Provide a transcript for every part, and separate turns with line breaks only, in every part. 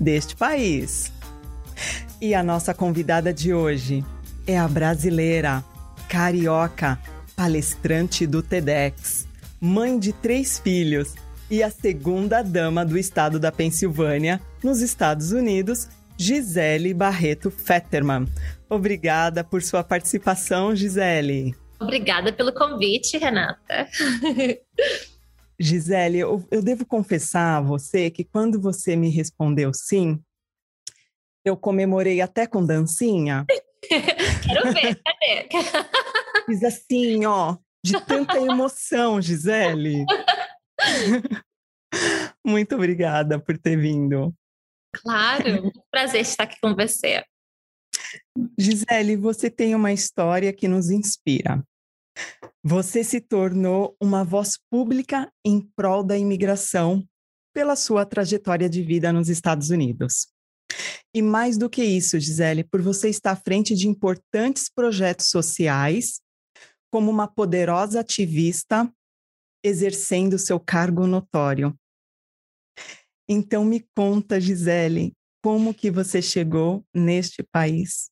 deste país. E a nossa convidada de hoje é a brasileira, carioca, palestrante do TEDx, mãe de três filhos e a segunda dama do estado da Pensilvânia, nos Estados Unidos, Gisele Barreto Fetterman. Obrigada por sua participação, Gisele.
Obrigada pelo convite, Renata.
Gisele, eu, eu devo confessar a você que quando você me respondeu sim, eu comemorei até com dancinha.
Quero ver, cadê?
Fiz assim, ó, de tanta emoção, Gisele. Muito obrigada por ter vindo.
Claro, um prazer estar aqui com você.
Gisele, você tem uma história que nos inspira. Você se tornou uma voz pública em prol da imigração pela sua trajetória de vida nos Estados Unidos. E mais do que isso, Gisele, por você estar à frente de importantes projetos sociais, como uma poderosa ativista exercendo seu cargo notório. Então me conta, Gisele, como que você chegou neste país?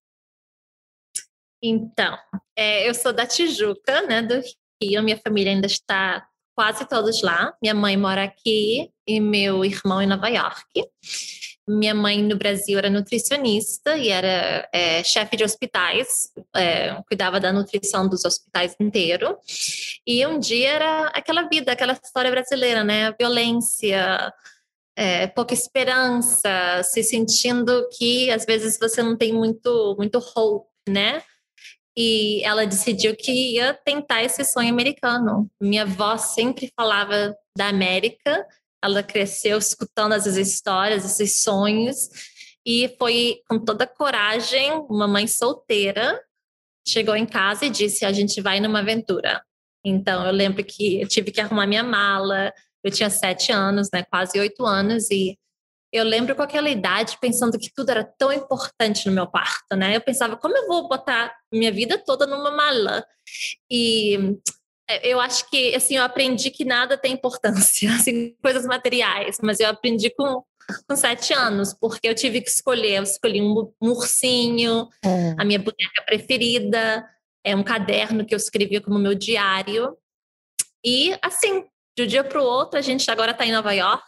Então, é, eu sou da Tijuca, né, do Rio. Minha família ainda está quase todos lá. Minha mãe mora aqui e meu irmão em Nova York. Minha mãe no Brasil era nutricionista e era é, chefe de hospitais, é, cuidava da nutrição dos hospitais inteiro. E um dia era aquela vida, aquela história brasileira, né? Violência, é, pouca esperança, se sentindo que às vezes você não tem muito, muito hope, né? E ela decidiu que ia tentar esse sonho americano. Minha avó sempre falava da América, ela cresceu escutando essas histórias, esses sonhos, e foi com toda coragem, uma mãe solteira, chegou em casa e disse: A gente vai numa aventura. Então, eu lembro que eu tive que arrumar minha mala, eu tinha sete anos, né, quase oito anos, e eu lembro com aquela idade pensando que tudo era tão importante no meu parto, né? Eu pensava, como eu vou botar minha vida toda numa mala? E é, eu acho que, assim, eu aprendi que nada tem importância, assim, coisas materiais, mas eu aprendi com, com sete anos, porque eu tive que escolher, eu escolhi um, um ursinho, é. a minha boneca preferida, é um caderno que eu escrevia como meu diário, e, assim, de um dia para o outro, a gente agora está em Nova York,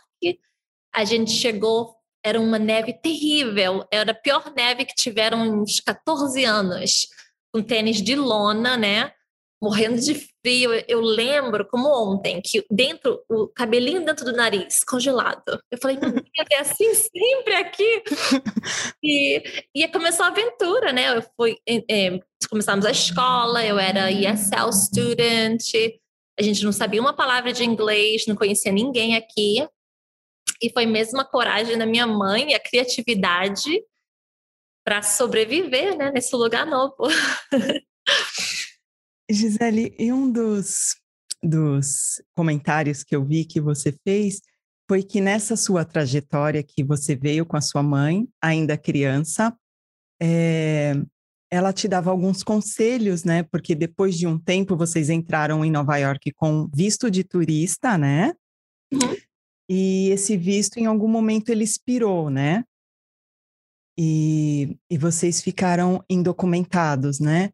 a gente chegou, era uma neve terrível, era a pior neve que tiveram uns 14 anos, com tênis de lona, né? Morrendo de frio. Eu lembro, como ontem, que dentro, o cabelinho dentro do nariz, congelado. Eu falei, meu Deus, é assim sempre aqui. E, e começou a aventura, né? Eu fui, é, começamos a escola, eu era ESL student, a gente não sabia uma palavra de inglês, não conhecia ninguém aqui. E foi mesmo a coragem da minha mãe e a criatividade para sobreviver né, nesse lugar novo.
Gisele, e um dos, dos comentários que eu vi que você fez foi que nessa sua trajetória que você veio com a sua mãe, ainda criança, é, ela te dava alguns conselhos, né? Porque depois de um tempo vocês entraram em Nova York com visto de turista, né? Uhum. E esse visto, em algum momento, ele expirou, né? E, e vocês ficaram indocumentados, né?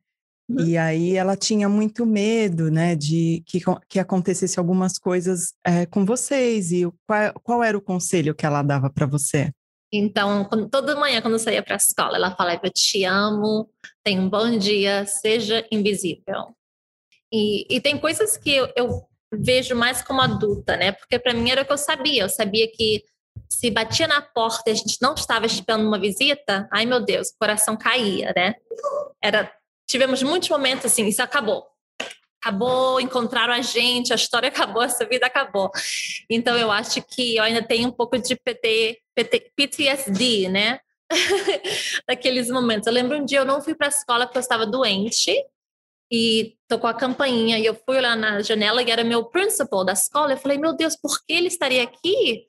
Uhum. E aí ela tinha muito medo, né, de que, que acontecesse algumas coisas é, com vocês. E qual, qual era o conselho que ela dava para você?
Então, quando, toda manhã, quando eu saía para a escola, ela falava: Eu te amo, tenha um bom dia, seja invisível. E, e tem coisas que eu, eu vejo mais como adulta, né? Porque para mim era o que eu sabia. Eu sabia que se batia na porta e a gente não estava esperando uma visita, ai meu Deus, o coração caía, né? Era, tivemos muitos momentos assim, isso acabou. Acabou, encontraram a gente, a história acabou, essa vida acabou. Então eu acho que eu ainda tenho um pouco de PT PTSD, né? Daqueles momentos. Eu lembro um dia eu não fui para a escola porque eu estava doente e tocou a campainha e eu fui lá na janela e era meu principal da escola. Eu falei, meu Deus, por que ele estaria aqui?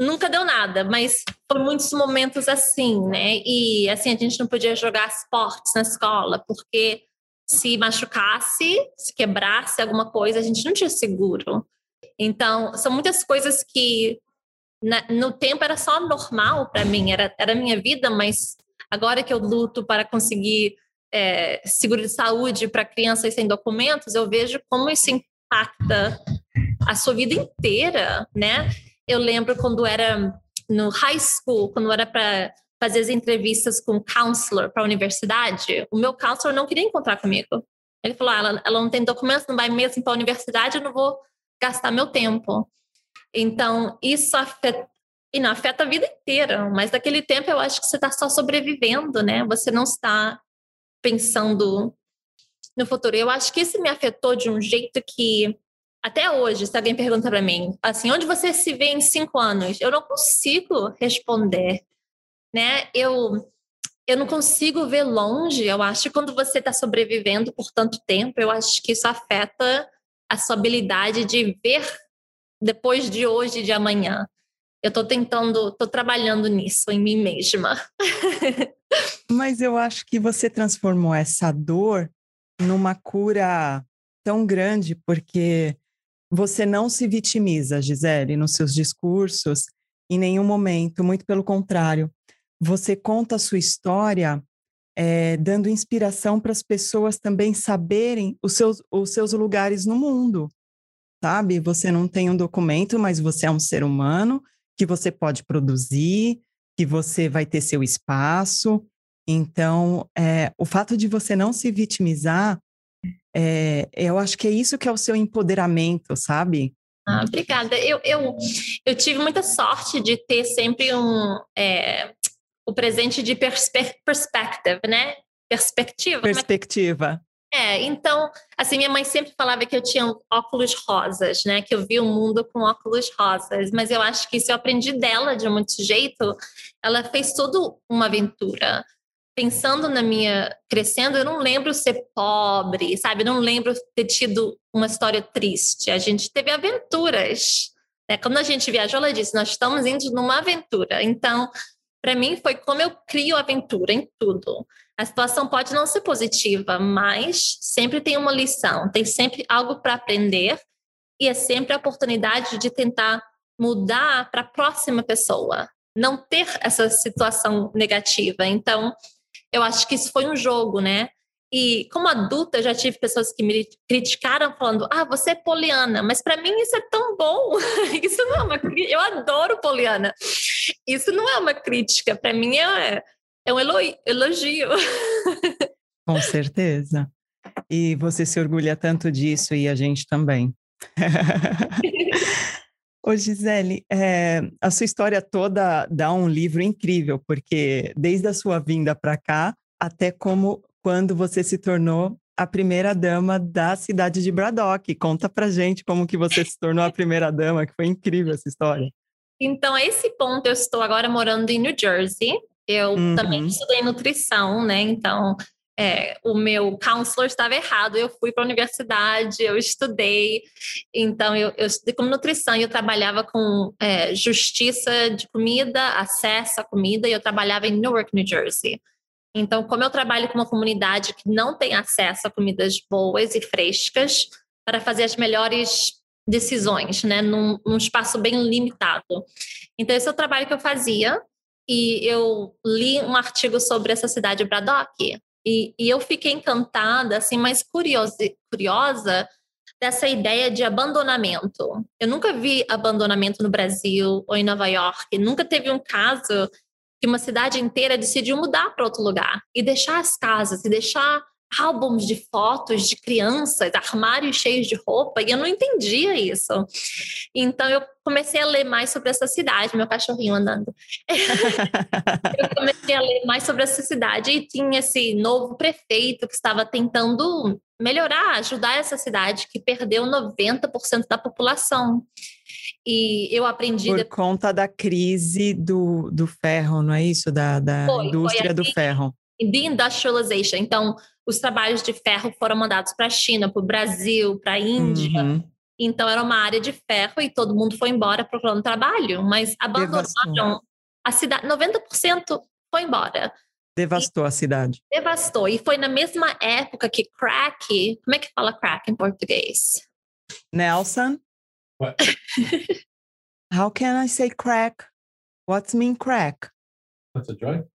Nunca deu nada, mas foram muitos momentos assim, né? E assim, a gente não podia jogar esportes na escola, porque se machucasse, se quebrasse alguma coisa, a gente não tinha seguro. Então, são muitas coisas que na, no tempo era só normal para mim, era, era minha vida, mas agora que eu luto para conseguir é, seguro de saúde para crianças sem documentos, eu vejo como isso impacta a sua vida inteira, né? Eu lembro quando era no high school, quando era para fazer as entrevistas com counselor para a universidade, o meu counselor não queria encontrar comigo. Ele falou: ah, ela, ela não tem documentos, não vai mesmo para a universidade, eu não vou gastar meu tempo. Então, isso afeta, e não afeta a vida inteira, mas naquele tempo eu acho que você está só sobrevivendo, né? Você não está pensando no futuro. Eu acho que isso me afetou de um jeito que, até hoje, se alguém pergunta para mim, assim, onde você se vê em cinco anos? Eu não consigo responder, né? Eu, eu não consigo ver longe. Eu acho que quando você está sobrevivendo por tanto tempo, eu acho que isso afeta a sua habilidade de ver depois de hoje e de amanhã. Eu estou tentando, estou trabalhando nisso em mim mesma.
Mas eu acho que você transformou essa dor numa cura tão grande, porque você não se vitimiza, Gisele, nos seus discursos, em nenhum momento, muito pelo contrário. Você conta a sua história é, dando inspiração para as pessoas também saberem os seus, os seus lugares no mundo, sabe? Você não tem um documento, mas você é um ser humano que você pode produzir, que você vai ter seu espaço. Então, é, o fato de você não se vitimizar, é, eu acho que é isso que é o seu empoderamento, sabe?
Ah, obrigada. Eu, eu, eu tive muita sorte de ter sempre um é, o presente de perspe perspective, né? Perspectiva.
Perspectiva.
É, então, assim, minha mãe sempre falava que eu tinha óculos rosas, né? Que eu via o mundo com óculos rosas, mas eu acho que isso eu aprendi dela de muito jeito. Ela fez tudo uma aventura. Pensando na minha crescendo, eu não lembro ser pobre, sabe? Eu não lembro ter tido uma história triste. A gente teve aventuras. Né? Quando a gente viajou, ela disse: Nós estamos indo numa aventura. Então, para mim, foi como eu crio aventura em tudo. A situação pode não ser positiva, mas sempre tem uma lição, tem sempre algo para aprender e é sempre a oportunidade de tentar mudar para a próxima pessoa, não ter essa situação negativa. Então, eu acho que isso foi um jogo, né? E como adulta, já tive pessoas que me criticaram falando: "Ah, você é poliana", mas para mim isso é tão bom. isso não é uma eu adoro poliana. Isso não é uma crítica, para mim é é um elogio.
Com certeza. E você se orgulha tanto disso e a gente também. Ô Gisele, é, a sua história toda dá um livro incrível, porque desde a sua vinda para cá até como quando você se tornou a primeira dama da cidade de Braddock. Conta pra gente como que você se tornou a primeira dama, que foi incrível essa história.
Então, a esse ponto eu estou agora morando em New Jersey, eu uhum. também estudei nutrição, né? Então, é, o meu counselor estava errado. Eu fui para a universidade, eu estudei. Então, eu, eu estudei como nutrição e eu trabalhava com é, justiça de comida, acesso à comida, e eu trabalhava em Newark, New Jersey. Então, como eu trabalho com uma comunidade que não tem acesso a comidas boas e frescas, para fazer as melhores decisões, né, num, num espaço bem limitado. Então, esse é o trabalho que eu fazia e eu li um artigo sobre essa cidade Braddock e, e eu fiquei encantada, assim, mas curiosa, curiosa dessa ideia de abandonamento. Eu nunca vi abandonamento no Brasil ou em Nova York, nunca teve um caso que uma cidade inteira decidiu mudar para outro lugar e deixar as casas e deixar álbuns de fotos de crianças, armários cheios de roupa, e eu não entendia isso. Então eu comecei a ler mais sobre essa cidade, meu cachorrinho andando. eu comecei a ler mais sobre essa cidade e tinha esse novo prefeito que estava tentando melhorar, ajudar essa cidade que perdeu 90% da população. E eu aprendi.
Por conta da crise do, do ferro, não é isso? Da, da foi, indústria foi do ferro.
Deindustrialization. Então, os trabalhos de ferro foram mandados para a China, para o Brasil, para a Índia. Uhum. Então, era uma área de ferro e todo mundo foi embora procurando trabalho, mas abandonaram a cidade. 90% foi embora.
Devastou e, a cidade.
Devastou. E foi na mesma época que crack. Como é que fala crack em português?
Nelson? What? How can I say crack? What's mean crack?
That's a drug.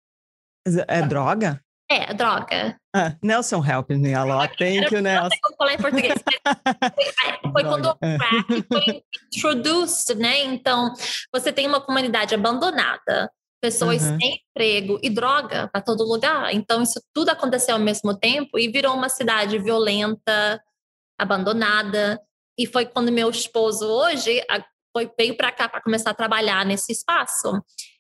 É droga?
É, droga.
Ah, Nelson help me a lot. Thank you, Nelson.
Não falar em português. foi, quando o crack foi introduced, né? Então, você tem uma comunidade abandonada, pessoas uhum. sem emprego e droga para todo lugar. Então, isso tudo aconteceu ao mesmo tempo e virou uma cidade violenta, abandonada. E foi quando meu esposo hoje foi, veio para cá para começar a trabalhar nesse espaço.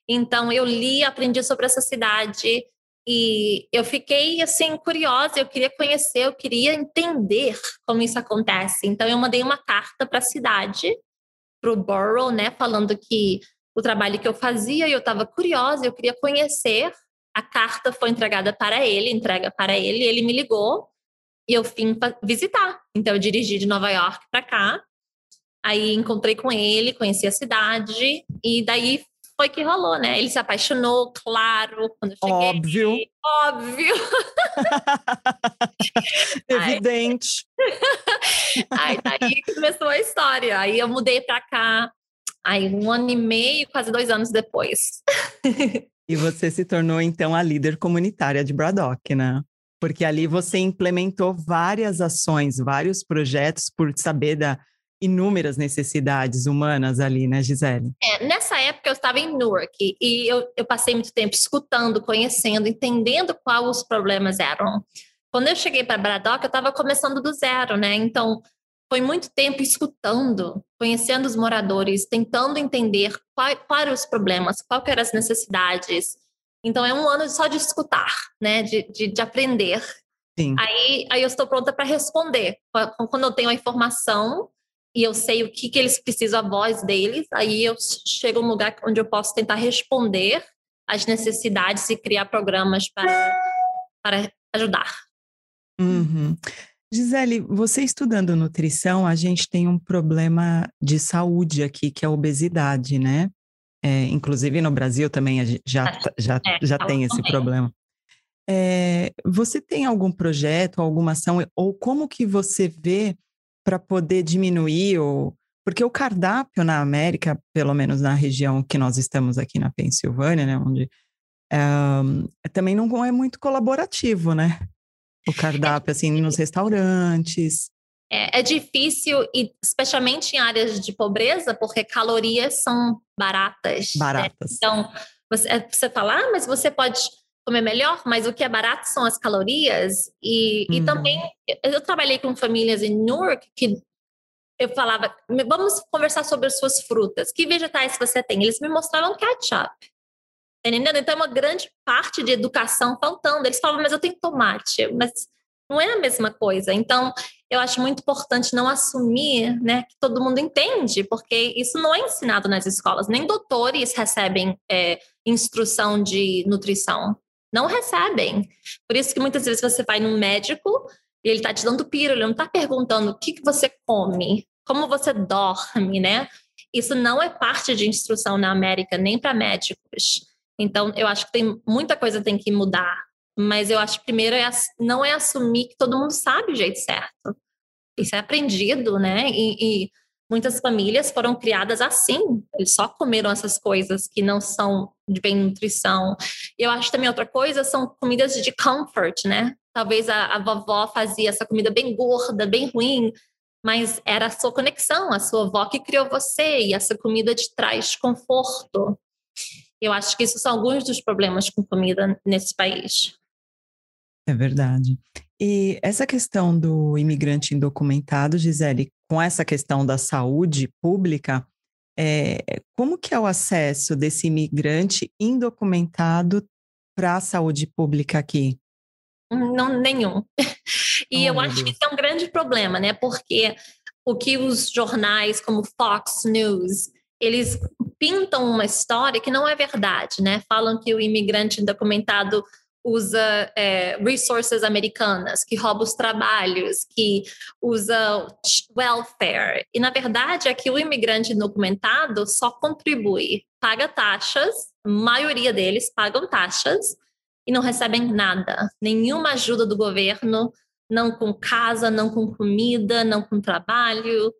Então, eu li, aprendi sobre essa cidade e eu fiquei assim curiosa, eu queria conhecer, eu queria entender como isso acontece. Então, eu mandei uma carta para a cidade, para o borough, né, falando que o trabalho que eu fazia, e eu estava curiosa, eu queria conhecer. A carta foi entregada para ele, entrega para ele, ele me ligou e eu vim visitar. Então, eu dirigi de Nova York para cá. Aí encontrei com ele, conheci a cidade e daí foi que rolou, né? Ele se apaixonou, claro, quando eu cheguei.
Óbvio.
Óbvio.
Evidente.
Aí daí começou a história. Aí eu mudei para cá. Aí um ano e meio, quase dois anos depois.
e você se tornou então a líder comunitária de Braddock, né? Porque ali você implementou várias ações, vários projetos por saber da inúmeras necessidades humanas ali, né, Gisele?
É, nessa época eu estava em Newark e eu, eu passei muito tempo escutando, conhecendo, entendendo quais os problemas eram. Quando eu cheguei para Braddock, eu estava começando do zero, né? Então, foi muito tempo escutando, conhecendo os moradores, tentando entender quais eram os problemas, quais eram as necessidades, então é um ano só de escutar, né? De, de, de aprender. Sim. Aí, aí eu estou pronta para responder. Quando eu tenho a informação e eu sei o que, que eles precisam, a voz deles, aí eu chego a um lugar onde eu posso tentar responder às necessidades e criar programas para, para ajudar.
Uhum. Gisele, você estudando nutrição, a gente tem um problema de saúde aqui, que é a obesidade, né? É, inclusive no Brasil também já, já, é, já tem esse problema. É, você tem algum projeto, alguma ação, ou como que você vê para poder diminuir, ou, porque o cardápio na América, pelo menos na região que nós estamos aqui na Pensilvânia, né, onde também não é muito colaborativo, né? O cardápio, assim, nos restaurantes.
É, é, difícil, e especialmente em áreas de pobreza, porque calorias são baratas.
Né? Baratas.
Né? Então, você, é, você fala, ah, mas você pode comer melhor, mas o que é barato são as calorias. E, uhum. e também, eu trabalhei com famílias em Newark que eu falava, vamos conversar sobre as suas frutas. Que vegetais você tem? Eles me mostravam ketchup. Tá entendendo? Então, é uma grande parte de educação faltando. Eles falavam, mas eu tenho tomate. Mas não é a mesma coisa. Então, eu acho muito importante não assumir né, que todo mundo entende, porque isso não é ensinado nas escolas. Nem doutores recebem é, instrução de nutrição. Não recebem. Por isso que muitas vezes você vai num médico e ele está te dando pílula, ele não está perguntando o que, que você come, como você dorme, né? Isso não é parte de instrução na América, nem para médicos. Então, eu acho que tem muita coisa que tem que mudar mas eu acho que primeiro é, não é assumir que todo mundo sabe o jeito certo. Isso é aprendido, né? E, e muitas famílias foram criadas assim. Eles só comeram essas coisas que não são de bem nutrição. Eu acho também outra coisa são comidas de comfort, né? Talvez a, a vovó fazia essa comida bem gorda, bem ruim, mas era a sua conexão, a sua avó que criou você e essa comida te traz conforto. Eu acho que isso são alguns dos problemas com comida nesse país.
É verdade. E essa questão do imigrante indocumentado, Gisele, com essa questão da saúde pública, é, como que é o acesso desse imigrante indocumentado para a saúde pública aqui?
Não, nenhum. e oh, eu acho Deus. que isso é um grande problema, né? Porque o que os jornais como Fox News, eles pintam uma história que não é verdade, né? Falam que o imigrante indocumentado usa é, resources americanas, que rouba os trabalhos, que usa welfare. E, na verdade, é que o imigrante indocumentado só contribui, paga taxas, a maioria deles pagam taxas e não recebem nada, nenhuma ajuda do governo, não com casa, não com comida, não com trabalho,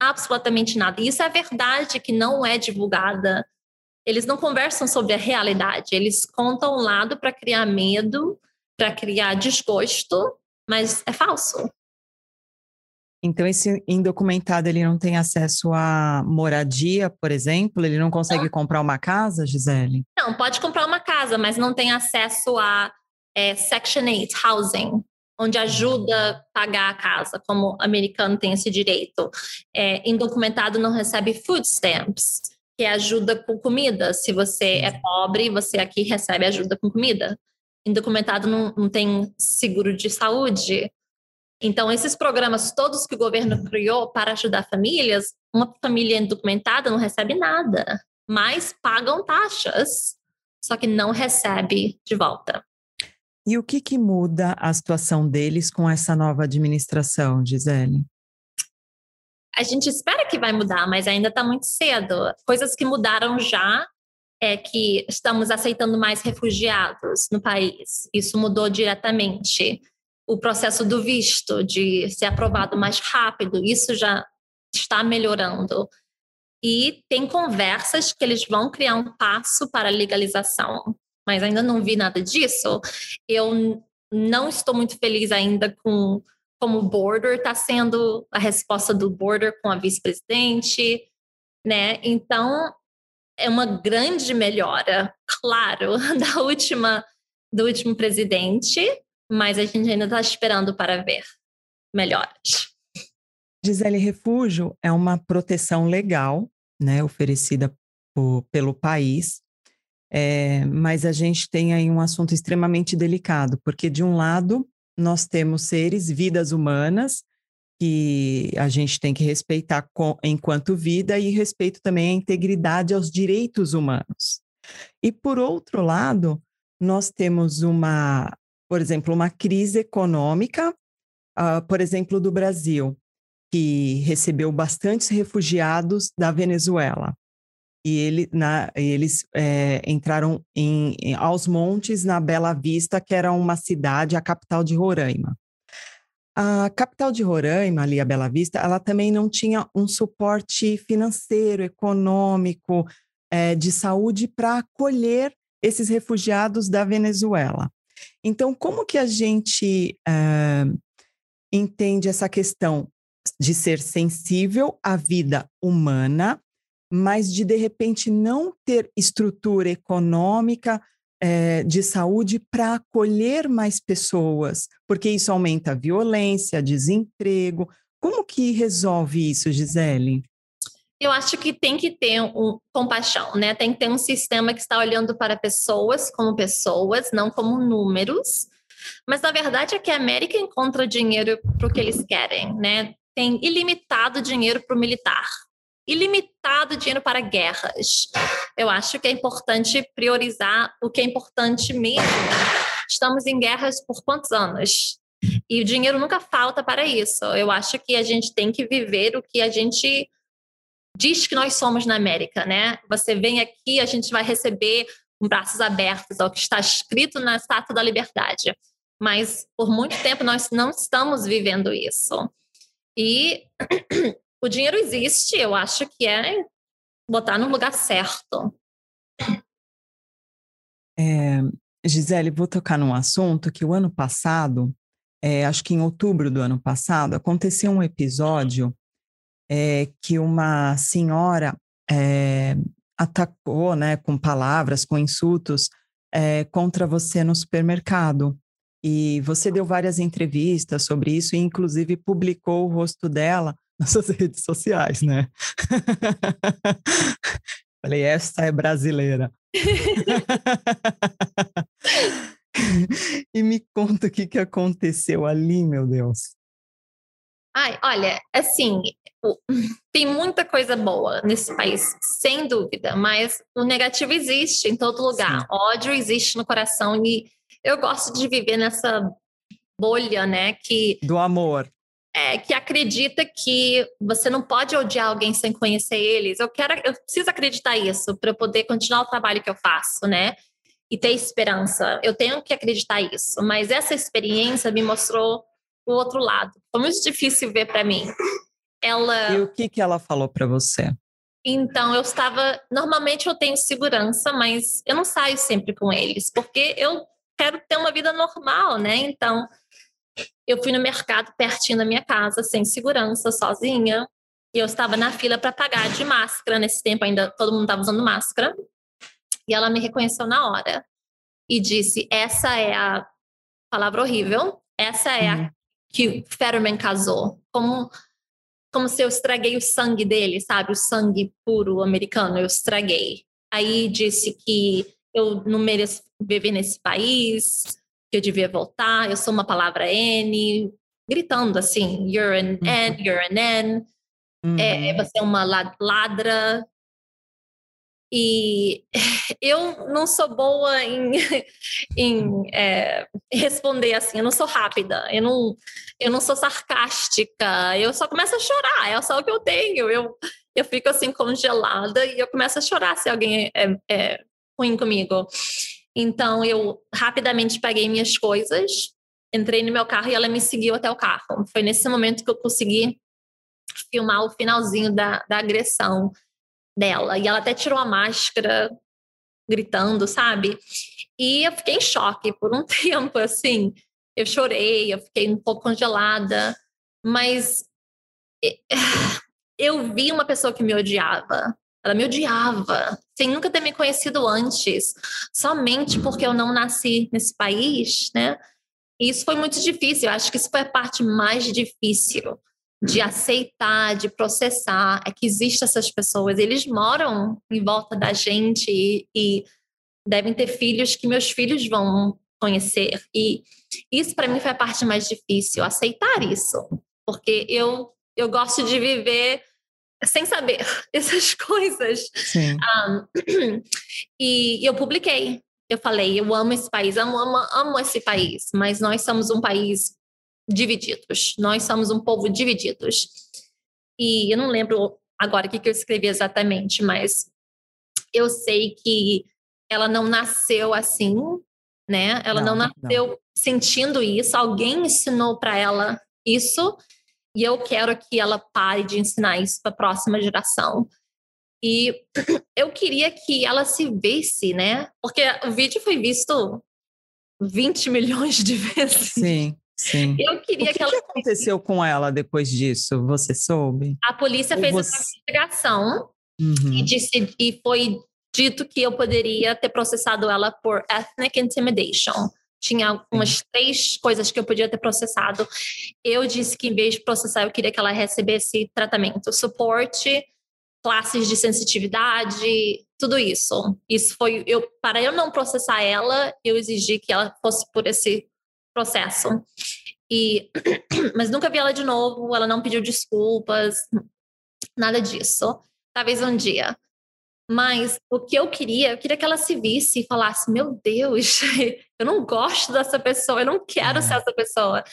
absolutamente nada. E isso é verdade que não é divulgada eles não conversam sobre a realidade, eles contam um lado para criar medo, para criar desgosto, mas é falso.
Então esse indocumentado ele não tem acesso à moradia, por exemplo, ele não consegue não. comprar uma casa, Gisele?
Não, pode comprar uma casa, mas não tem acesso a é, Section 8 housing, onde ajuda a pagar a casa, como o americano tem esse direito. É, indocumentado não recebe food stamps que é ajuda com comida. Se você é pobre, você aqui recebe ajuda com comida. Indocumentado não, não tem seguro de saúde. Então, esses programas todos que o governo criou para ajudar famílias, uma família indocumentada não recebe nada, mas pagam taxas, só que não recebe de volta.
E o que, que muda a situação deles com essa nova administração, Gisele?
A gente espera que vai mudar, mas ainda está muito cedo. Coisas que mudaram já é que estamos aceitando mais refugiados no país. Isso mudou diretamente. O processo do visto, de ser aprovado mais rápido, isso já está melhorando. E tem conversas que eles vão criar um passo para legalização, mas ainda não vi nada disso. Eu não estou muito feliz ainda com como border está sendo a resposta do border com a vice-presidente, né? Então é uma grande melhora, claro, da última do último presidente, mas a gente ainda está esperando para ver melhoras.
Gisele Refúgio é uma proteção legal, né, oferecida por, pelo país, é, mas a gente tem aí um assunto extremamente delicado, porque de um lado nós temos seres, vidas humanas, que a gente tem que respeitar com, enquanto vida e respeito também à integridade aos direitos humanos. E por outro lado, nós temos uma, por exemplo, uma crise econômica, uh, por exemplo, do Brasil, que recebeu bastantes refugiados da Venezuela e ele, na, eles é, entraram em, em, aos montes na Bela Vista, que era uma cidade, a capital de Roraima. A capital de Roraima, ali a Bela Vista, ela também não tinha um suporte financeiro, econômico, é, de saúde para acolher esses refugiados da Venezuela. Então, como que a gente é, entende essa questão de ser sensível à vida humana mas de de repente não ter estrutura econômica é, de saúde para acolher mais pessoas, porque isso aumenta a violência, desemprego. Como que resolve isso, Gisele?
Eu acho que tem que ter um compaixão, né? Tem que ter um sistema que está olhando para pessoas como pessoas, não como números. Mas na verdade é que a América encontra dinheiro para o que eles querem, né? Tem ilimitado dinheiro para o militar ilimitado dinheiro para guerras. Eu acho que é importante priorizar o que é importante mesmo. Estamos em guerras por quantos anos? E o dinheiro nunca falta para isso. Eu acho que a gente tem que viver o que a gente diz que nós somos na América, né? Você vem aqui, a gente vai receber com braços abertos ao que está escrito na Estátua da Liberdade. Mas por muito tempo nós não estamos vivendo isso. E o dinheiro existe, eu acho que é botar no lugar certo.
É, Gisele, vou tocar num assunto que o ano passado, é, acho que em outubro do ano passado, aconteceu um episódio é, que uma senhora é, atacou, né, com palavras, com insultos, é, contra você no supermercado. E você deu várias entrevistas sobre isso e, inclusive, publicou o rosto dela nas suas redes sociais, né? Falei, esta é brasileira. e me conta o que, que aconteceu ali, meu Deus.
Ai, olha, assim, tem muita coisa boa nesse país, sem dúvida, mas o negativo existe em todo lugar. Sim. Ódio existe no coração e eu gosto de viver nessa bolha, né, que
do amor.
É, que acredita que você não pode odiar alguém sem conhecer eles. Eu quero, eu preciso acreditar isso para eu poder continuar o trabalho que eu faço, né? E ter esperança. Eu tenho que acreditar isso. Mas essa experiência me mostrou o outro lado. Foi muito difícil ver para mim. Ela.
E o que que ela falou para você?
Então, eu estava. Normalmente eu tenho segurança, mas eu não saio sempre com eles, porque eu quero ter uma vida normal, né? Então, eu fui no mercado pertinho da minha casa, sem segurança, sozinha. E eu estava na fila para pagar de máscara. Nesse tempo ainda todo mundo estava usando máscara. E ela me reconheceu na hora e disse: Essa é a palavra horrível, essa é uhum. a que Fetterman casou. Como, como se eu estraguei o sangue dele, sabe? O sangue puro americano, eu estraguei. Aí disse que eu não mereço viver nesse país, que eu devia voltar, eu sou uma palavra N, gritando assim, you're an uhum. N, you're an N, é, uhum. é, você é uma ladra, e eu não sou boa em, em é, responder assim, eu não sou rápida, eu não, eu não sou sarcástica, eu só começo a chorar, é só o que eu tenho. Eu, eu fico assim congelada e eu começo a chorar se alguém é, é ruim comigo. Então eu rapidamente peguei minhas coisas, entrei no meu carro e ela me seguiu até o carro. Foi nesse momento que eu consegui filmar o finalzinho da, da agressão dela. E ela até tirou a máscara, gritando, sabe? E eu fiquei em choque por um tempo, assim. Eu chorei, eu fiquei um pouco congelada, mas eu vi uma pessoa que me odiava. Ela me odiava, sem nunca ter me conhecido antes, somente porque eu não nasci nesse país, né? E isso foi muito difícil. Eu acho que isso foi a parte mais difícil de aceitar, de processar, é que existem essas pessoas, eles moram em volta da gente e, e devem ter filhos que meus filhos vão conhecer. E isso para mim foi a parte mais difícil, aceitar isso, porque eu eu gosto de viver sem saber essas coisas. Um, e eu publiquei. Eu falei, eu amo esse país, amo, amo, amo esse país, mas nós somos um país divididos. Nós somos um povo divididos. E eu não lembro agora o que, eu escrevi exatamente, mas eu sei que ela não nasceu assim, né? Ela não, não nasceu não. sentindo isso. Alguém ensinou para ela isso e eu quero que ela pare de ensinar isso para a próxima geração. E eu queria que ela se visse, né? Porque o vídeo foi visto 20 milhões de vezes.
Sim. Sim.
Eu queria
o que,
que ela.
Que aconteceu com ela depois disso? Você soube?
A polícia Ou fez você... uma investigação uhum. e, disse, e foi dito que eu poderia ter processado ela por ethnic intimidation. Tinha umas três coisas que eu podia ter processado. Eu disse que, em vez de processar, eu queria que ela recebesse tratamento, suporte, classes de sensitividade, tudo isso. Isso foi eu para eu não processar ela, eu exigi que ela fosse por esse processo. E, mas nunca vi ela de novo, ela não pediu desculpas, nada disso. Talvez um dia. Mas o que eu queria, eu queria que ela se visse e falasse: Meu Deus, eu não gosto dessa pessoa, eu não quero ser uhum. essa pessoa.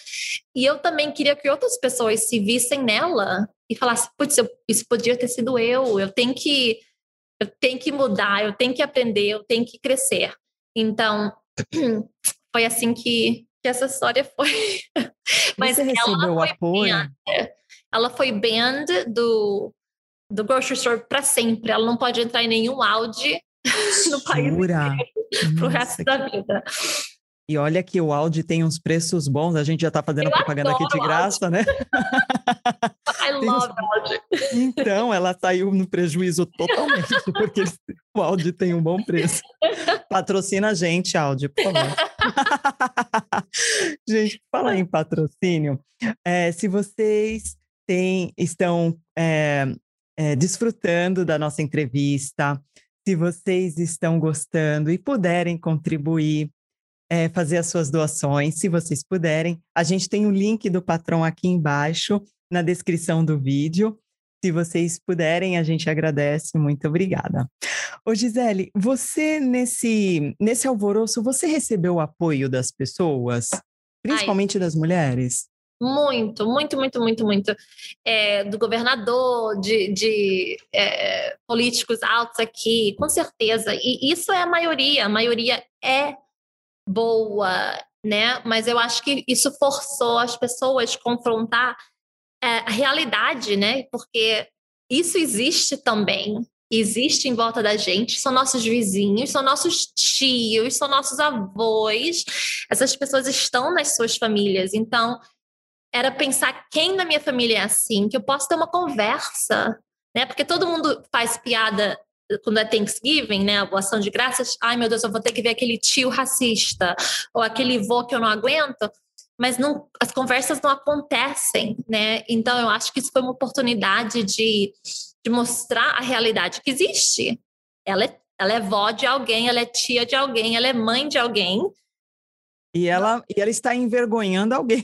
E eu também queria que outras pessoas se vissem nela e falassem: Putz, isso podia ter sido eu, eu tenho que. Eu tenho que mudar, eu tenho que aprender, eu tenho que crescer. Então, foi assim que, que essa história foi.
Mas Você recebeu ela apoio? Banned,
ela foi banned do, do grocery store para sempre. Ela não pode entrar em nenhum Audi no país inteiro pro resto da vida.
E olha que o Audi tem uns preços bons, a gente já está fazendo propaganda aqui de graça, né?
I love Audi.
Então, ela saiu no prejuízo totalmente, porque o Audi tem um bom preço. Patrocina a gente, Audi, por favor. gente, falar em patrocínio, é, se vocês têm, estão é, é, desfrutando da nossa entrevista, se vocês estão gostando e puderem contribuir é, fazer as suas doações, se vocês puderem. A gente tem o link do patrão aqui embaixo, na descrição do vídeo. Se vocês puderem, a gente agradece. Muito obrigada. Ô, Gisele, você nesse, nesse alvoroço, você recebeu o apoio das pessoas? Principalmente Ai. das mulheres?
Muito, muito, muito, muito, muito. É, do governador, de, de é, políticos altos aqui, com certeza. E isso é a maioria, a maioria é boa, né? Mas eu acho que isso forçou as pessoas a confrontar é, a realidade, né? Porque isso existe também. Existe em volta da gente, são nossos vizinhos, são nossos tios, são nossos avós. Essas pessoas estão nas suas famílias. Então, era pensar quem na minha família é assim, que eu posso ter uma conversa, né? Porque todo mundo faz piada quando é Thanksgiving, né, a ação de graças, ai meu Deus, eu vou ter que ver aquele tio racista ou aquele vô que eu não aguento, mas não, as conversas não acontecem, né? Então eu acho que isso foi uma oportunidade de, de mostrar a realidade que existe. Ela é, ela é vó de alguém, ela é tia de alguém, ela é mãe de alguém.
E ela, e ela está envergonhando alguém.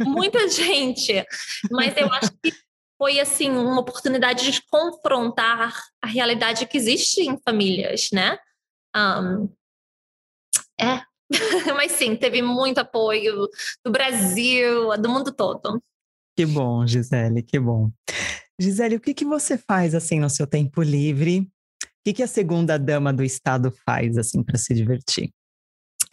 Muita gente. Mas eu acho que foi assim uma oportunidade de confrontar a realidade que existe em famílias, né? Um, é, mas sim, teve muito apoio do Brasil, do mundo todo.
Que bom, Gisele, que bom. Gisele, o que, que você faz assim no seu tempo livre? O que, que a segunda dama do estado faz assim para se divertir?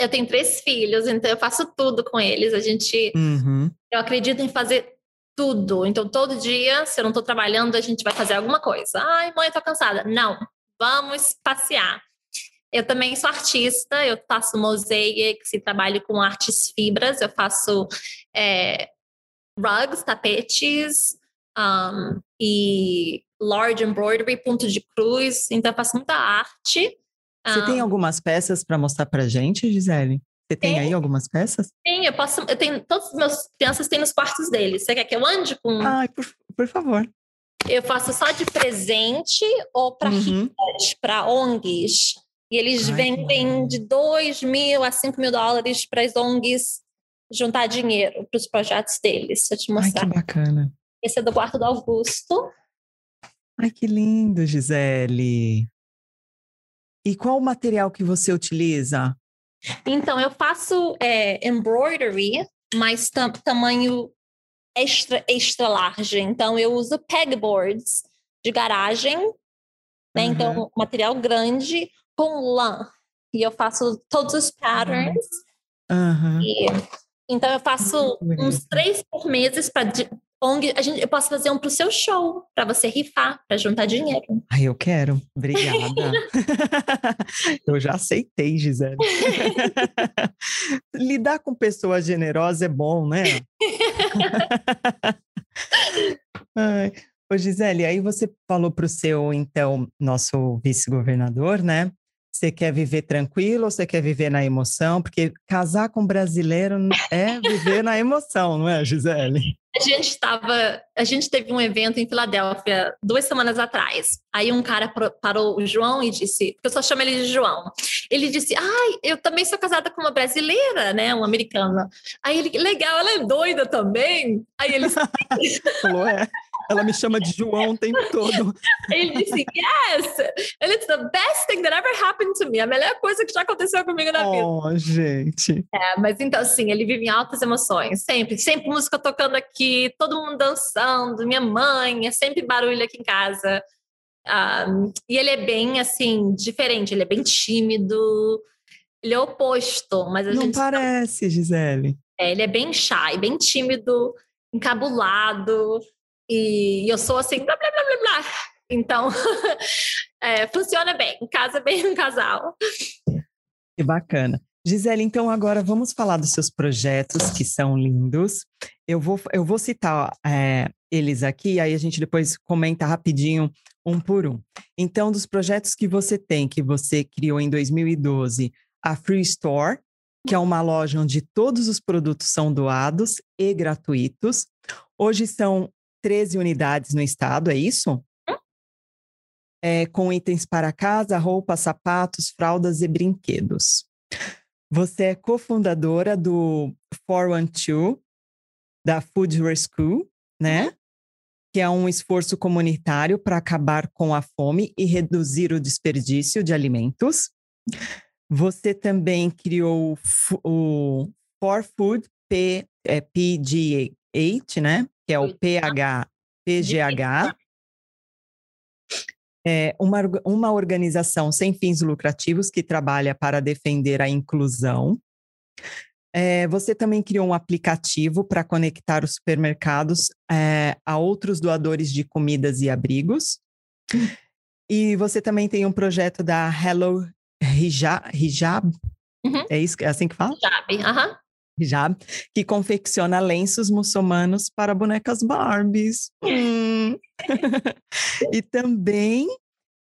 Eu tenho três filhos, então eu faço tudo com eles. A gente, uhum. eu acredito em fazer tudo. Então, todo dia, se eu não estou trabalhando, a gente vai fazer alguma coisa. Ai, mãe, estou cansada. Não, vamos passear. Eu também sou artista, eu faço mosaics e trabalho com artes fibras, eu faço é, rugs, tapetes um, e large embroidery, ponto de cruz, então eu faço muita arte.
Você tem algumas peças para mostrar para gente, Gisele? Você tem, tem, aí algumas peças?
Sim, eu posso. Eu tenho. Todas as minhas crianças têm nos quartos deles. Você quer que eu ande com.
Ai, por, por favor.
Eu faço só de presente ou para uhum. para ONGs. E eles Ai, vendem de 2 mil a 5 mil dólares para as ONGs juntar dinheiro para os projetos deles. Deixa eu te mostrar.
Ai, que bacana.
Esse é do quarto do Augusto.
Ai, que lindo, Gisele. E qual o material que você utiliza?
Então, eu faço é, embroidery, mas tam tamanho extra, extra large. Então, eu uso pegboards de garagem, né? Uhum. Então, material grande com lã. E eu faço todos os patterns.
Uhum.
E, então, eu faço uns três por meses para ONG, a gente, eu posso fazer um para o seu show, para você rifar, para juntar dinheiro.
Ai, eu quero. Obrigada. eu já aceitei, Gisele. Lidar com pessoas generosas é bom, né? Ai. Ô, Gisele, aí você falou para o seu, então, nosso vice-governador, né? Você quer viver tranquilo ou você quer viver na emoção? Porque casar com brasileiro é viver na emoção, não é, Gisele?
A gente estava, a gente teve um evento em Filadélfia duas semanas atrás. Aí um cara parou o João e disse, porque eu só chamo ele de João. Ele disse: "Ai, eu também sou casada com uma brasileira, né, uma americana". Aí ele, legal, ela é doida também. Aí ele
falou: "É". Ela me chama de João o tempo todo.
Ele disse, yes! And it's the best thing that ever happened to me. A melhor coisa que já aconteceu comigo na vida.
Oh, gente.
É, mas então, assim, ele vive em altas emoções. Sempre. Sempre música tocando aqui, todo mundo dançando, minha mãe, é sempre barulho aqui em casa. Um, e ele é bem, assim, diferente. Ele é bem tímido. Ele é oposto, mas a
Não
gente...
Parece, Gisele.
É, ele é bem shy, bem tímido, encabulado. E eu sou assim, blá, blá, blá, blá, blá. Então, é, funciona bem, casa bem um casal.
Que bacana. Gisele, então agora vamos falar dos seus projetos que são lindos. Eu vou, eu vou citar é, eles aqui, aí a gente depois comenta rapidinho um por um. Então, dos projetos que você tem, que você criou em 2012, a Free Store, que é uma loja onde todos os produtos são doados e gratuitos. Hoje são 13 unidades no estado, é isso? É, com itens para casa, roupas, sapatos, fraldas e brinquedos. Você é cofundadora do 412, da Food Rescue, né? Uhum. Que é um esforço comunitário para acabar com a fome e reduzir o desperdício de alimentos. Você também criou o For Food P, é, PGH, né? Que é o PH, PGH. É uma, uma organização sem fins lucrativos que trabalha para defender a inclusão. É, você também criou um aplicativo para conectar os supermercados é, a outros doadores de comidas e abrigos. E você também tem um projeto da Hello Hijab. Hijab? Uhum. É isso? É assim que fala?
Hijab, aham. Uhum.
Hijab, que confecciona lenços muçulmanos para bonecas Barbies. Hum. e também,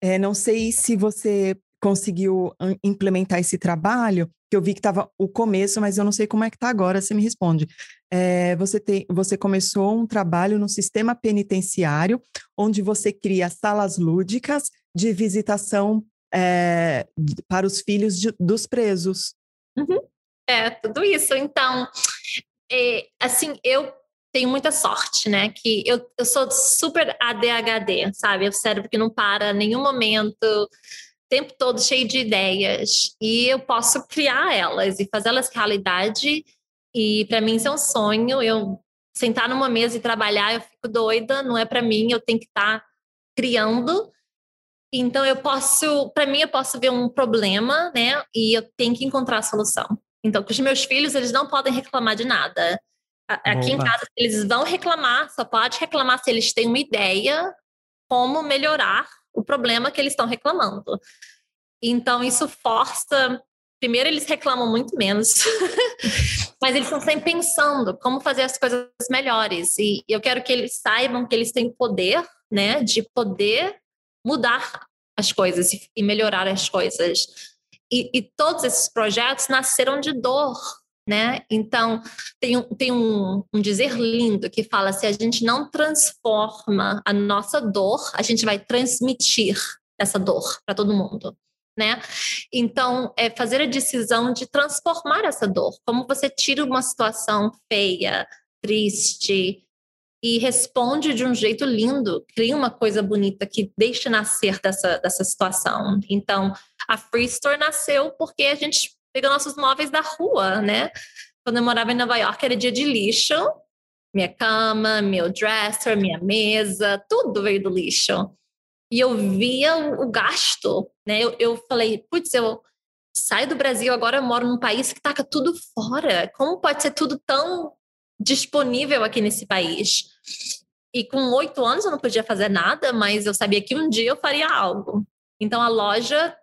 é, não sei se você conseguiu implementar esse trabalho, que eu vi que estava o começo, mas eu não sei como é que está agora, você me responde. É, você, tem, você começou um trabalho no sistema penitenciário, onde você cria salas lúdicas de visitação é, para os filhos de, dos presos.
Uhum. É, tudo isso. Então, é, assim, eu tenho muita sorte, né? Que eu, eu sou super ADHD, sabe? O cérebro que não para nenhum momento, o tempo todo cheio de ideias. E eu posso criar elas e fazê-las realidade. E para mim isso é um sonho. Eu sentar numa mesa e trabalhar, eu fico doida, não é para mim, eu tenho que estar tá criando. Então eu posso, para mim eu posso ver um problema, né? E eu tenho que encontrar a solução. Então, com os meus filhos, eles não podem reclamar de nada. Aqui em casa, eles vão reclamar, só pode reclamar se eles têm uma ideia como melhorar o problema que eles estão reclamando. Então, isso força. Primeiro, eles reclamam muito menos, mas eles estão sempre pensando como fazer as coisas melhores. E eu quero que eles saibam que eles têm poder, né, de poder mudar as coisas e melhorar as coisas. E, e todos esses projetos nasceram de dor, né? Então, tem, tem um, um, dizer lindo que fala: se a gente não transforma a nossa dor, a gente vai transmitir essa dor para todo mundo. Né? Então, é fazer a decisão de transformar essa dor. Como você tira uma situação feia, triste, e responde de um jeito lindo, cria uma coisa bonita que deixe nascer dessa, dessa situação. Então, a Free Store nasceu porque a gente pegou nossos móveis da rua, né? Quando eu morava em Nova York, era dia de lixo, minha cama, meu dresser, minha mesa, tudo veio do lixo. E eu via o gasto, né? Eu, eu falei, putz, eu saio do Brasil, agora eu moro num país que taca tudo fora. Como pode ser tudo tão disponível aqui nesse país. E com oito anos eu não podia fazer nada, mas eu sabia que um dia eu faria algo. Então a loja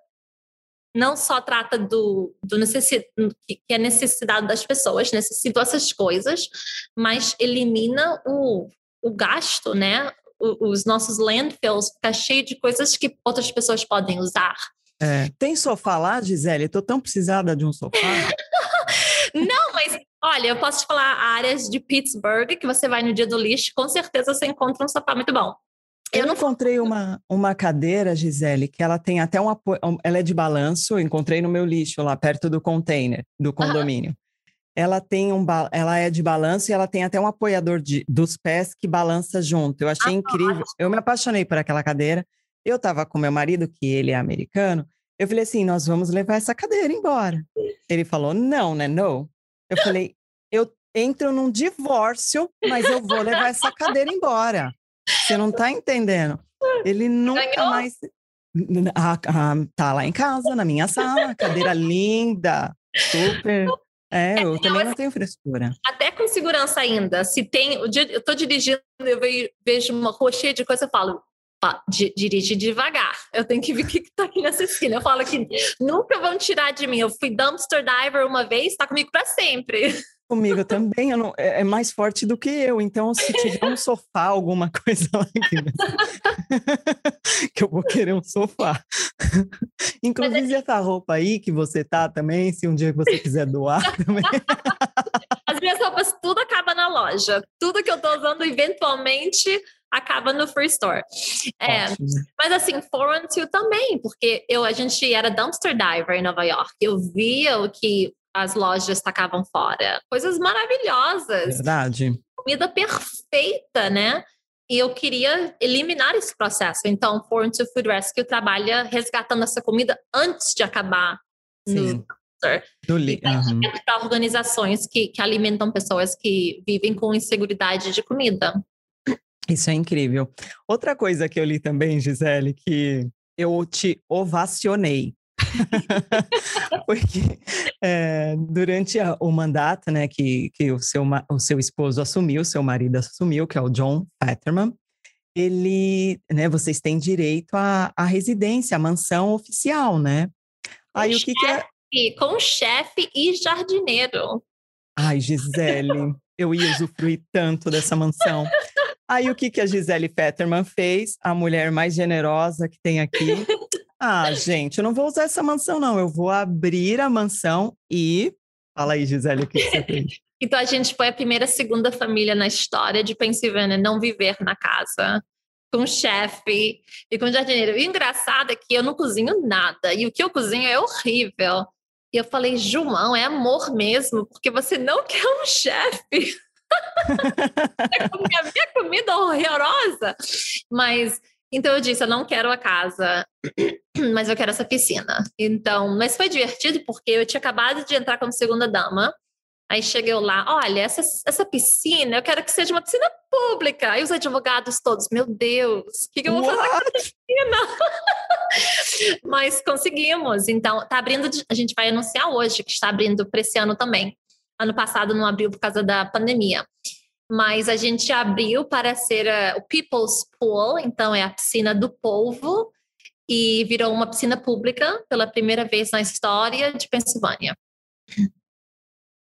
não só trata do, do necessi que é necessidade das pessoas, necessitam essas coisas, mas elimina o, o gasto, né? os nossos landfills ficar cheio de coisas que outras pessoas podem usar.
É. Tem sofá lá, Gisele? Estou tão precisada de um sofá.
não, mas Olha, eu posso te falar áreas de Pittsburgh que você vai no dia do lixo, com certeza você encontra um sofá muito bom.
Eu, não encontrei uma, uma cadeira, Gisele, que ela tem até um apoio, ela é de balanço, encontrei no meu lixo lá perto do container, do condomínio. Uhum. Ela tem um ela é de balanço e ela tem até um apoiador de, dos pés que balança junto. Eu achei ah, incrível. Eu me apaixonei por aquela cadeira. Eu estava com meu marido, que ele é americano. Eu falei assim: nós vamos levar essa cadeira embora. Ele falou: não, né? Não. Eu falei, eu entro num divórcio, mas eu vou levar essa cadeira embora. Você não está entendendo? Ele nunca Ganhou. mais. Ah, ah, tá lá em casa, na minha sala, cadeira linda, super. É, eu é, também não tenho frescura.
Até com segurança ainda. Se tem. Eu estou dirigindo, eu vejo uma rua cheia de coisa, eu falo, dirige devagar. Eu tenho que ver o que está aqui nessa esquina. Eu falo que nunca vão tirar de mim. Eu fui dumpster diver uma vez, está comigo para sempre.
Comigo também, não, é, é, mais forte do que eu. Então, se tiver um sofá, alguma coisa lá que eu vou querer um sofá. Inclusive, essa roupa aí que você tá também, se um dia você quiser doar também.
As minhas roupas, tudo acaba na loja. Tudo que eu tô usando, eventualmente, acaba no Free Store. É, mas assim, Foreign 2 também, porque eu, a gente era dumpster diver em Nova York. Eu via o que as lojas tacavam fora. Coisas maravilhosas.
Verdade.
Comida perfeita, né? E eu queria eliminar esse processo. Então, Foreign to Food Rescue trabalha resgatando essa comida antes de acabar Sim. no
li
uhum. para organizações que, que alimentam pessoas que vivem com inseguridade de comida.
Isso é incrível. Outra coisa que eu li também, Gisele, que eu te ovacionei. Porque é, durante a, o mandato né, que, que o, seu, o seu esposo assumiu, o seu marido assumiu, que é o John Fetterman, ele, né, vocês têm direito à, à residência, à mansão oficial, né?
Aí o, o que, que é? Com chefe e jardineiro.
Ai, Gisele, eu ia usufruir tanto dessa mansão. Aí o que, que a Gisele Fetterman fez? A mulher mais generosa que tem aqui. Ah, gente, eu não vou usar essa mansão, não. Eu vou abrir a mansão e. Fala aí, Gisele, o que, você fez?
Então a gente foi a primeira, segunda família na história de Pensilvânia não viver na casa com chefe e com jardineiro. E o engraçado é que eu não cozinho nada e o que eu cozinho é horrível. E eu falei, João, é amor mesmo, porque você não quer um chefe. a minha comida horrorosa. Mas então eu disse, eu não quero a casa, mas eu quero essa piscina. Então, mas foi divertido porque eu tinha acabado de entrar como segunda dama. Aí cheguei lá, olha, essa, essa piscina, eu quero que seja uma piscina pública. Aí os advogados todos, meu Deus, o que, que, eu vou What? fazer com essa piscina? Mas conseguimos. Então, tá abrindo, a gente vai anunciar hoje que está abrindo para esse ano também. Ano passado não abriu por causa da pandemia mas a gente abriu para ser uh, o People's Pool, então é a piscina do povo, e virou uma piscina pública pela primeira vez na história de Pensilvânia.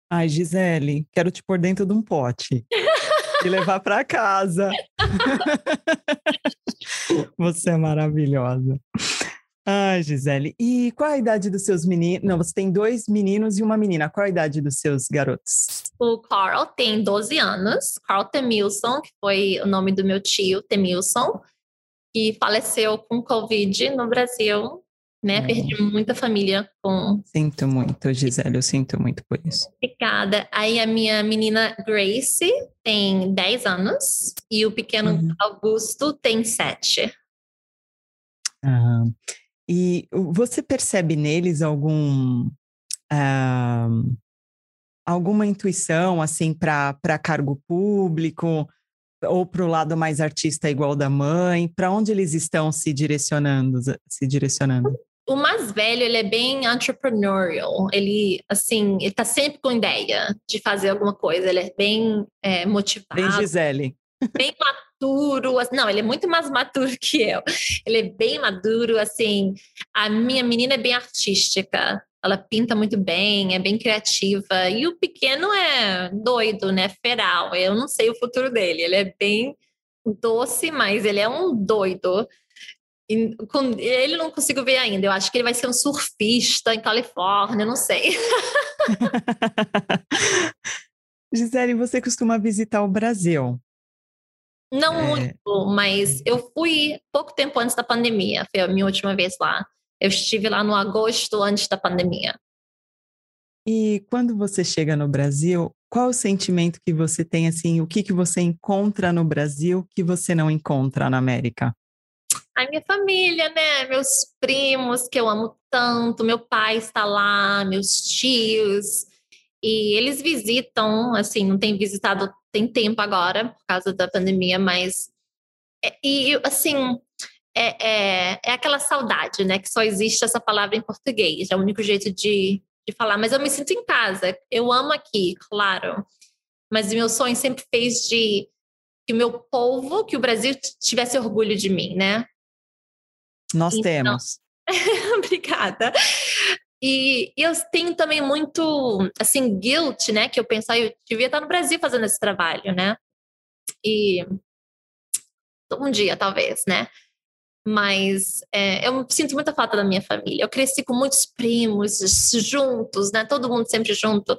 Ai, Gisele, quero te pôr dentro de um pote e levar para casa. Você é maravilhosa. Ai, Gisele. E qual a idade dos seus meninos? Não, você tem dois meninos e uma menina. Qual a idade dos seus garotos?
O Carl tem 12 anos. Carl Temilson, que foi o nome do meu tio, Temilson, que faleceu com Covid no Brasil. Né? É. Perdi muita família com.
Sinto muito, Gisele, eu sinto muito por isso.
Obrigada. Aí a minha menina Grace tem 10 anos e o pequeno uhum. Augusto tem 7.
Ah. E você percebe neles algum uh, alguma intuição assim para cargo público ou para o lado mais artista igual da mãe? Para onde eles estão se direcionando? Se direcionando?
O mais velho, ele é bem entrepreneurial. Ele, assim, ele tá sempre com ideia de fazer alguma coisa. Ele é bem é, motivado.
Bem Gisele.
Bem maturo. Não, ele é muito mais maturo que eu. Ele é bem maduro, assim. A minha menina é bem artística. Ela pinta muito bem, é bem criativa. E o pequeno é doido, né? Feral. Eu não sei o futuro dele. Ele é bem doce, mas ele é um doido. E, com, ele não consigo ver ainda. Eu acho que ele vai ser um surfista em Califórnia, não sei.
Gisele, você costuma visitar o Brasil.
Não é... muito, mas eu fui pouco tempo antes da pandemia, foi a minha última vez lá. Eu estive lá no agosto antes da pandemia.
E quando você chega no Brasil, qual o sentimento que você tem assim? O que que você encontra no Brasil que você não encontra na América?
A minha família, né? Meus primos que eu amo tanto, meu pai está lá, meus tios, e eles visitam, assim, não tem visitado tem tempo agora, por causa da pandemia, mas. É, e, assim, é, é, é, aquela saudade, né? Que só existe essa palavra em português, é o único jeito de, de falar. Mas eu me sinto em casa, eu amo aqui, claro. Mas meu sonho sempre fez de que o meu povo, que o Brasil tivesse orgulho de mim, né?
Nós então, temos.
Obrigada. E eu tenho também muito, assim, guilt, né? Que eu penso, ah, eu devia estar no Brasil fazendo esse trabalho, né? E um dia, talvez, né? Mas é, eu sinto muita falta da minha família. Eu cresci com muitos primos juntos, né? Todo mundo sempre junto.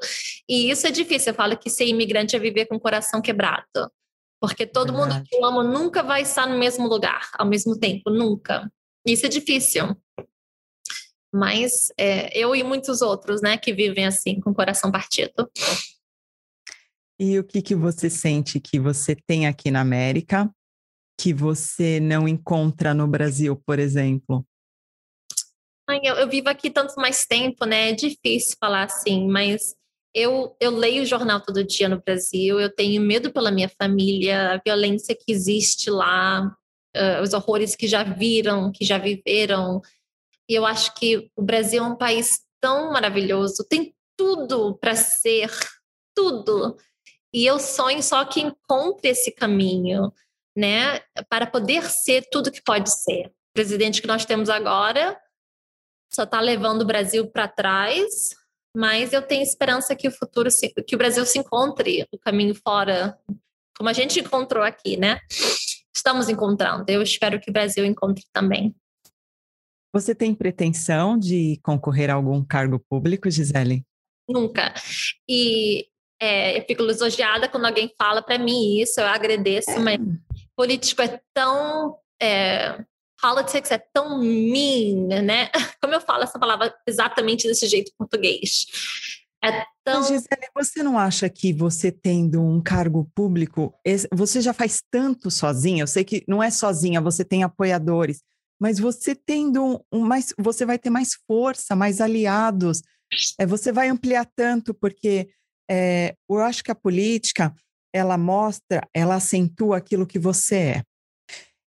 E isso é difícil. Eu falo que ser imigrante é viver com o coração quebrado. Porque todo Verdade. mundo que eu amo nunca vai estar no mesmo lugar ao mesmo tempo, nunca. Isso é difícil. Mas é, eu e muitos outros, né, que vivem assim, com o coração partido.
E o que, que você sente que você tem aqui na América que você não encontra no Brasil, por exemplo?
Ai, eu, eu, vivo aqui tanto mais tempo, né? É difícil falar assim, mas eu, eu leio o jornal todo dia no Brasil, eu tenho medo pela minha família, a violência que existe lá, uh, os horrores que já viram, que já viveram. E eu acho que o Brasil é um país tão maravilhoso, tem tudo para ser, tudo. E eu sonho só que encontre esse caminho, né, para poder ser tudo que pode ser. O presidente que nós temos agora só está levando o Brasil para trás, mas eu tenho esperança que o futuro, se, que o Brasil se encontre o caminho fora, como a gente encontrou aqui, né? Estamos encontrando. Eu espero que o Brasil encontre também.
Você tem pretensão de concorrer a algum cargo público, Gisele?
Nunca. E é, eu fico lisonjeada quando alguém fala para mim isso, eu agradeço, mas político é tão é, politics é tão mean, né? Como eu falo essa palavra exatamente desse jeito em português? É tão...
Mas, Gisele, você não acha que você tendo um cargo público, você já faz tanto sozinha? Eu sei que não é sozinha, você tem apoiadores, mas você tendo um mais, você vai ter mais força, mais aliados, é, você vai ampliar tanto, porque é, eu acho que a política ela mostra, ela acentua aquilo que você é.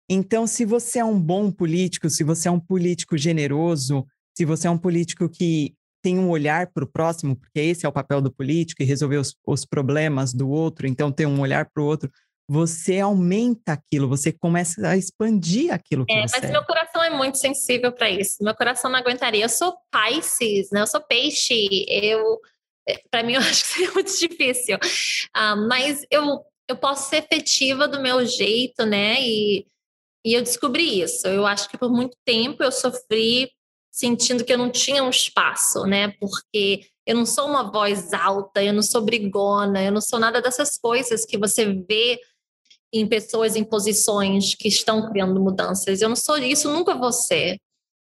Então, se você é um bom político, se você é um político generoso, se você é um político que tem um olhar para o próximo, porque esse é o papel do político e resolver os, os problemas do outro, então ter um olhar para o outro, você aumenta aquilo, você começa a expandir aquilo que
é,
você
mas é. meu coração é muito sensível para isso. Meu coração não aguentaria. Eu sou Pisces, né? Eu sou peixe. Eu, é, para mim, eu acho que seria muito difícil. Uh, mas eu, eu posso ser efetiva do meu jeito, né? E e eu descobri isso. Eu acho que por muito tempo eu sofri sentindo que eu não tinha um espaço, né? Porque eu não sou uma voz alta, eu não sou brigona, eu não sou nada dessas coisas que você vê em pessoas em posições que estão criando mudanças. Eu não sou isso, nunca vou ser.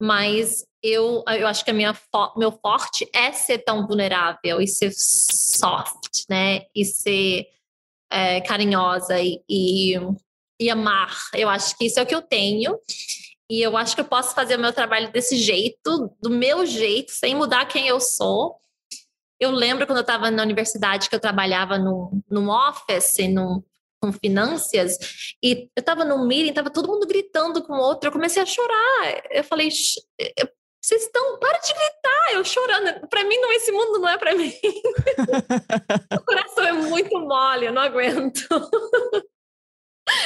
Mas eu, eu acho que a minha meu forte é ser tão vulnerável e ser soft, né? E ser é, carinhosa e, e e amar. Eu acho que isso é o que eu tenho. E eu acho que eu posso fazer o meu trabalho desse jeito, do meu jeito, sem mudar quem eu sou. Eu lembro quando eu estava na universidade que eu trabalhava num, num office, num, com finanças, e eu estava num meeting, estava todo mundo gritando com o outro, eu comecei a chorar. Eu falei, vocês estão, para de gritar, eu chorando. Para mim, não, esse mundo não é para mim. o coração é muito mole, eu não aguento.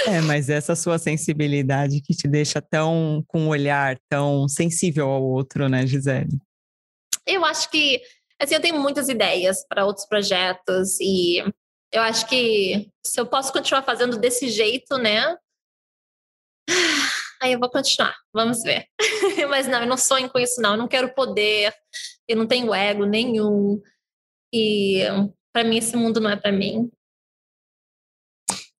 É, mas essa sua sensibilidade que te deixa tão com um olhar tão sensível ao outro, né, Gisele?
Eu acho que, assim, eu tenho muitas ideias para outros projetos e eu acho que se eu posso continuar fazendo desse jeito, né? Aí eu vou continuar, vamos ver. Mas não, eu não sonho com isso, não. Eu não quero poder, eu não tenho ego nenhum. E para mim, esse mundo não é para mim.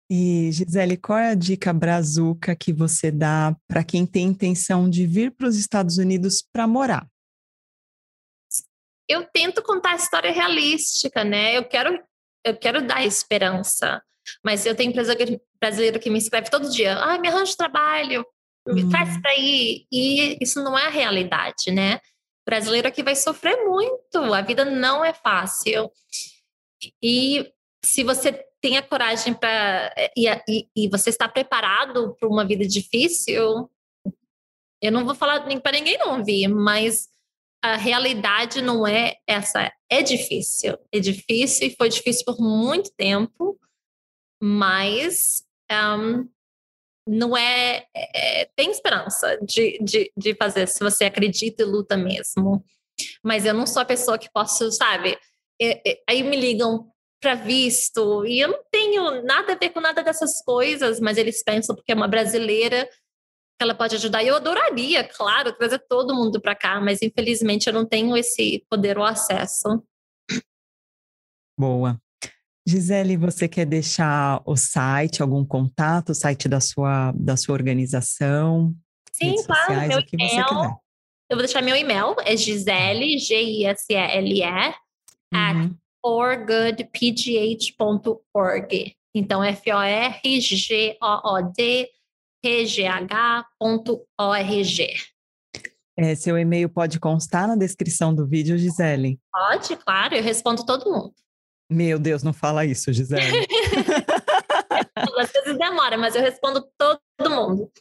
E, Gisele, qual é a dica brazuca que você dá para quem tem intenção de vir para os Estados Unidos para morar?
Eu tento contar a história realística, né? Eu quero, eu quero dar esperança. Mas eu tenho empresa brasileira que me escreve todo dia: ah, me arranja trabalho, me hum. faz para ir. E isso não é a realidade, né? O brasileiro aqui vai sofrer muito, a vida não é fácil. E se você tem a coragem para. E, e, e, você está preparado para uma vida difícil, eu não vou falar nem para ninguém não ouvir, mas a realidade não é essa. É difícil. É difícil e foi difícil por muito tempo, mas um, não é, é, Tem esperança de, de, de fazer, se você acredita e luta mesmo. Mas eu não sou a pessoa que posso, sabe? É, é, aí me ligam para visto. E eu não tenho nada a ver com nada dessas coisas, mas eles pensam porque é uma brasileira que ela pode ajudar. E eu adoraria, claro, trazer todo mundo para cá, mas infelizmente eu não tenho esse poder ou acesso.
Boa. Gisele, você quer deixar o site, algum contato, o site da sua, da sua organização?
Sim, claro, sociais, meu quiser. Eu vou deixar meu e-mail, é Gisele, G-I-S-E-L-E, uhum. at forgoodpgh.org. Então, F-O-R-G-O-O-D pgh.org.
É, seu e-mail pode constar na descrição do vídeo, Gisele?
Pode, claro, eu respondo todo mundo.
Meu Deus, não fala isso, Gisele.
Às vezes demora, mas eu respondo todo mundo.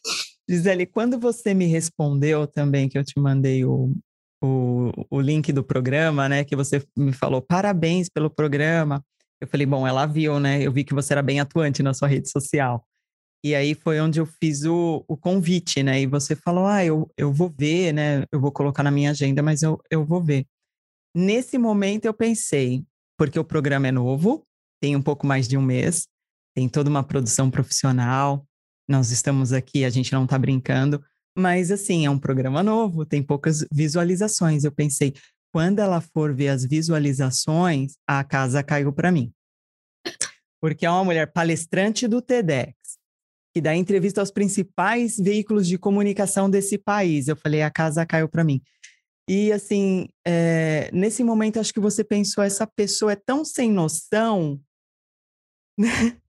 Gisele, quando você me respondeu também, que eu te mandei o, o, o link do programa, né? Que você me falou parabéns pelo programa. Eu falei, bom, ela viu, né? Eu vi que você era bem atuante na sua rede social. E aí foi onde eu fiz o, o convite, né? E você falou, ah, eu, eu vou ver, né? Eu vou colocar na minha agenda, mas eu, eu vou ver. Nesse momento eu pensei, porque o programa é novo, tem um pouco mais de um mês, tem toda uma produção profissional, nós estamos aqui, a gente não está brincando, mas assim, é um programa novo, tem poucas visualizações. Eu pensei, quando ela for ver as visualizações, a casa caiu para mim. Porque é uma mulher palestrante do TEDx, que dá entrevista aos principais veículos de comunicação desse país. Eu falei, a casa caiu para mim. E assim, é, nesse momento, acho que você pensou, essa pessoa é tão sem noção, né?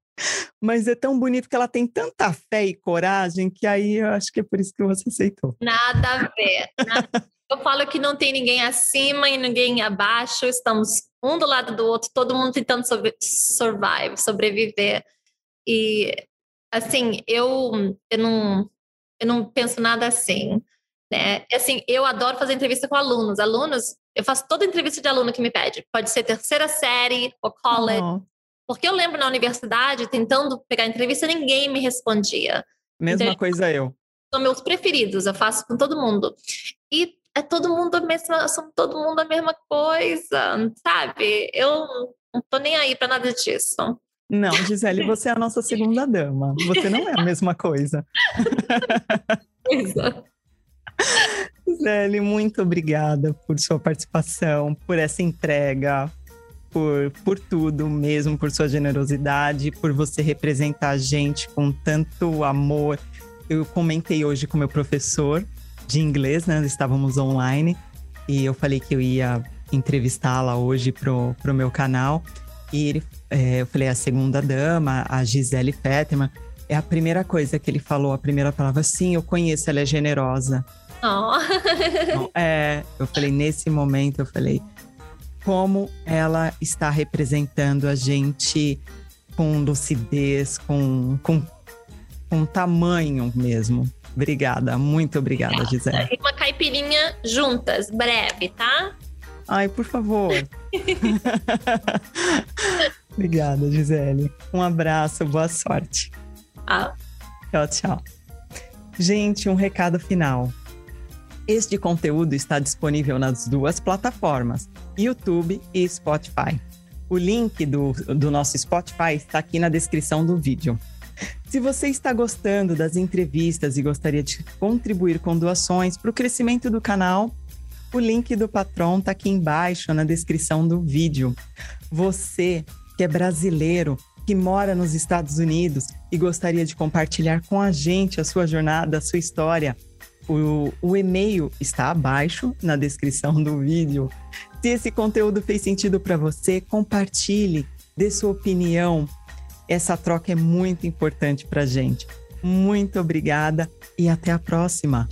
mas é tão bonito que ela tem tanta fé e coragem que aí eu acho que é por isso que você aceitou.
Nada a ver. Nada. eu falo que não tem ninguém acima e ninguém abaixo, estamos um do lado do outro, todo mundo tentando sobre, survive, sobreviver. E assim, eu, eu, não, eu não penso nada assim. Né? Assim, eu adoro fazer entrevista com alunos. Alunos, eu faço toda entrevista de aluno que me pede. Pode ser terceira série ou college. Oh. Porque eu lembro na universidade, tentando pegar entrevista, ninguém me respondia.
Mesma então, coisa eu.
São meus preferidos, eu faço com todo mundo. E é todo mundo a mesma, são todo mundo a mesma coisa, sabe? Eu não tô nem aí para nada disso.
Não, Gisele, você é a nossa segunda dama. Você não é a mesma coisa.
Exato.
Gisele, muito obrigada por sua participação, por essa entrega, por, por tudo mesmo, por sua generosidade, por você representar a gente com tanto amor. Eu comentei hoje com meu professor de inglês, né? Estávamos online e eu falei que eu ia entrevistá-la hoje pro, pro meu canal. E ele, é, eu falei, a segunda dama, a Gisele Fetterman, é a primeira coisa que ele falou, a primeira palavra, sim, eu conheço, ela é generosa.
Oh.
Então, é, eu falei, nesse momento, eu falei, como ela está representando a gente com lucidez, com, com, com tamanho mesmo. Obrigada, muito obrigada, Gisele.
E uma caipirinha juntas, breve, tá?
Ai, por favor. Obrigada, Gisele. Um abraço, boa sorte.
Ah.
Tchau, tchau. Gente, um recado final. Este conteúdo está disponível nas duas plataformas, YouTube e Spotify. O link do, do nosso Spotify está aqui na descrição do vídeo. Se você está gostando das entrevistas e gostaria de contribuir com doações para o crescimento do canal, o link do Patron está aqui embaixo na descrição do vídeo. Você que é brasileiro, que mora nos Estados Unidos e gostaria de compartilhar com a gente a sua jornada, a sua história, o, o e-mail está abaixo na descrição do vídeo. Se esse conteúdo fez sentido para você, compartilhe, dê sua opinião. Essa troca é muito importante para gente. Muito obrigada e até a próxima.